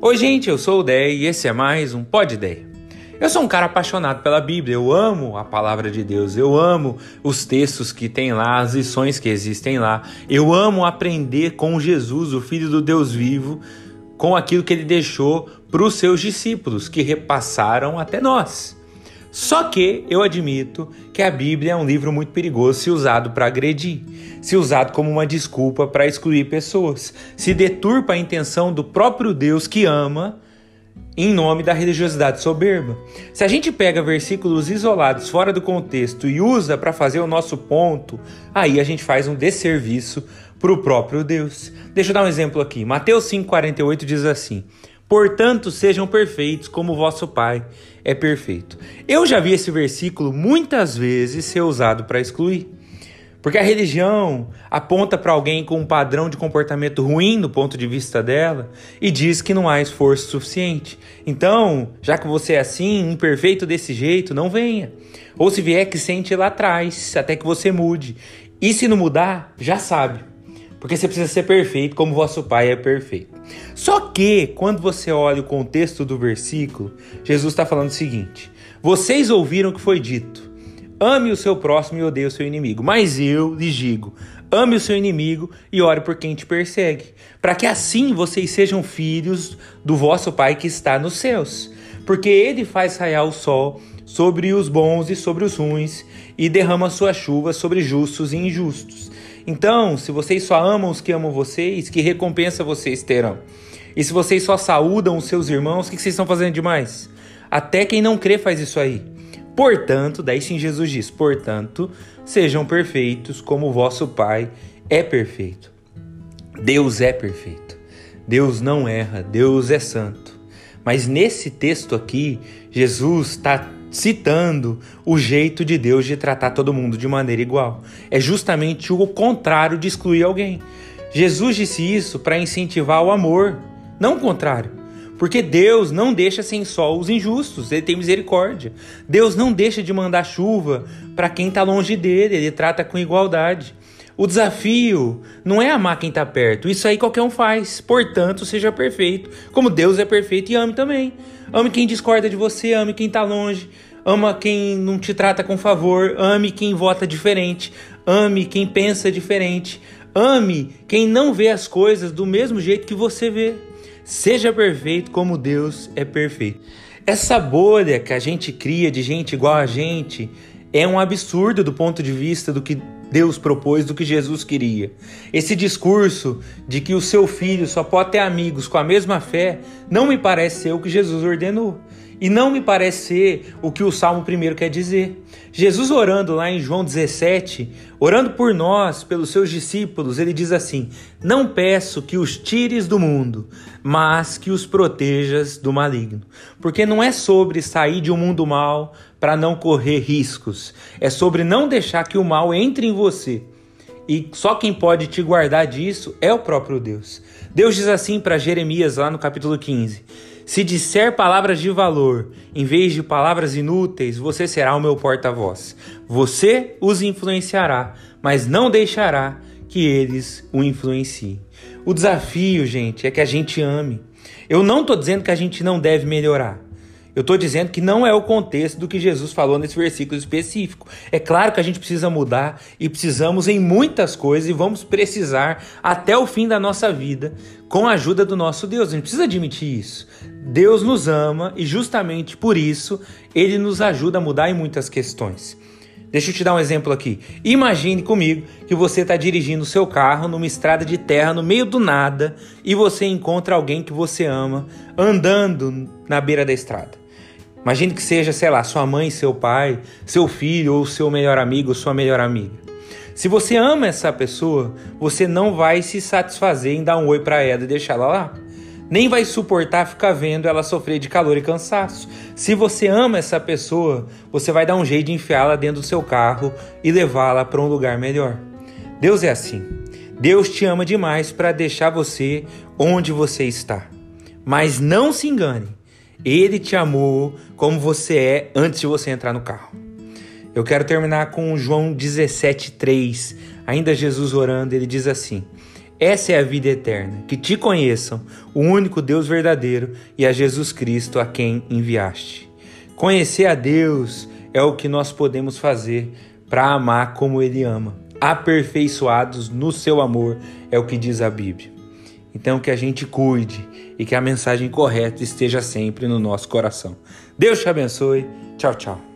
Oi, gente, eu sou o Dei e esse é mais um Pod Dei. Eu sou um cara apaixonado pela Bíblia, eu amo a palavra de Deus, eu amo os textos que tem lá, as lições que existem lá. Eu amo aprender com Jesus, o Filho do Deus vivo, com aquilo que ele deixou para os seus discípulos, que repassaram até nós. Só que eu admito que a Bíblia é um livro muito perigoso se usado para agredir, se usado como uma desculpa para excluir pessoas, se deturpa a intenção do próprio Deus que ama em nome da religiosidade soberba. Se a gente pega versículos isolados fora do contexto e usa para fazer o nosso ponto, aí a gente faz um desserviço para o próprio Deus. Deixa eu dar um exemplo aqui. Mateus 5,48 diz assim: Portanto, sejam perfeitos como vosso Pai é perfeito. Eu já vi esse versículo muitas vezes ser usado para excluir. Porque a religião aponta para alguém com um padrão de comportamento ruim do ponto de vista dela e diz que não há esforço suficiente. Então, já que você é assim, imperfeito desse jeito, não venha. Ou se vier, que sente lá atrás, até que você mude. E se não mudar, já sabe. Porque você precisa ser perfeito como vosso Pai é perfeito. Só que, quando você olha o contexto do versículo, Jesus está falando o seguinte: Vocês ouviram o que foi dito. Ame o seu próximo e odeie o seu inimigo. Mas eu lhes digo: ame o seu inimigo e ore por quem te persegue, para que assim vocês sejam filhos do vosso Pai que está nos céus. Porque ele faz raiar o sol sobre os bons e sobre os ruins, e derrama sua chuva sobre justos e injustos. Então, se vocês só amam os que amam vocês, que recompensa vocês terão? E se vocês só saúdam os seus irmãos, o que vocês estão fazendo demais? Até quem não crê faz isso aí. Portanto, daí sim Jesus diz: portanto, sejam perfeitos como o vosso Pai é perfeito. Deus é perfeito. Deus não erra, Deus é santo. Mas nesse texto aqui, Jesus está citando o jeito de Deus de tratar todo mundo de maneira igual. É justamente o contrário de excluir alguém. Jesus disse isso para incentivar o amor, não o contrário. Porque Deus não deixa sem sol os injustos, ele tem misericórdia. Deus não deixa de mandar chuva para quem está longe dele, ele trata com igualdade. O desafio não é amar quem está perto, isso aí qualquer um faz. Portanto, seja perfeito, como Deus é perfeito e ame também. Ame quem discorda de você, ame quem está longe, ama quem não te trata com favor, ame quem vota diferente, ame quem pensa diferente, ame quem não vê as coisas do mesmo jeito que você vê. Seja perfeito como Deus é perfeito. Essa bolha que a gente cria de gente igual a gente é um absurdo do ponto de vista do que Deus propôs, do que Jesus queria. Esse discurso de que o seu filho só pode ter amigos com a mesma fé não me parece ser o que Jesus ordenou. E não me parece ser o que o Salmo primeiro quer dizer. Jesus orando lá em João 17, orando por nós, pelos seus discípulos, ele diz assim: Não peço que os tires do mundo, mas que os protejas do maligno. Porque não é sobre sair de um mundo mal para não correr riscos, é sobre não deixar que o mal entre em você. E só quem pode te guardar disso é o próprio Deus. Deus diz assim para Jeremias lá no capítulo 15: se disser palavras de valor em vez de palavras inúteis, você será o meu porta-voz. Você os influenciará, mas não deixará que eles o influenciem. O desafio, gente, é que a gente ame. Eu não estou dizendo que a gente não deve melhorar. Eu estou dizendo que não é o contexto do que Jesus falou nesse versículo específico. É claro que a gente precisa mudar e precisamos em muitas coisas e vamos precisar até o fim da nossa vida com a ajuda do nosso Deus. A gente precisa admitir isso. Deus nos ama e justamente por isso ele nos ajuda a mudar em muitas questões. Deixa eu te dar um exemplo aqui. Imagine comigo que você está dirigindo o seu carro numa estrada de terra no meio do nada e você encontra alguém que você ama andando na beira da estrada. Imagine que seja, sei lá, sua mãe, seu pai, seu filho ou seu melhor amigo ou sua melhor amiga. Se você ama essa pessoa, você não vai se satisfazer em dar um oi para ela e deixá-la lá. Nem vai suportar ficar vendo ela sofrer de calor e cansaço. Se você ama essa pessoa, você vai dar um jeito de enfiá-la dentro do seu carro e levá-la para um lugar melhor. Deus é assim. Deus te ama demais para deixar você onde você está. Mas não se engane. Ele te amou como você é antes de você entrar no carro. Eu quero terminar com João 17:3. Ainda Jesus orando, ele diz assim: Essa é a vida eterna, que te conheçam, o único Deus verdadeiro e a Jesus Cristo a quem enviaste. Conhecer a Deus é o que nós podemos fazer para amar como Ele ama. Aperfeiçoados no seu amor é o que diz a Bíblia. Então que a gente cuide e que a mensagem correta esteja sempre no nosso coração. Deus te abençoe. Tchau, tchau.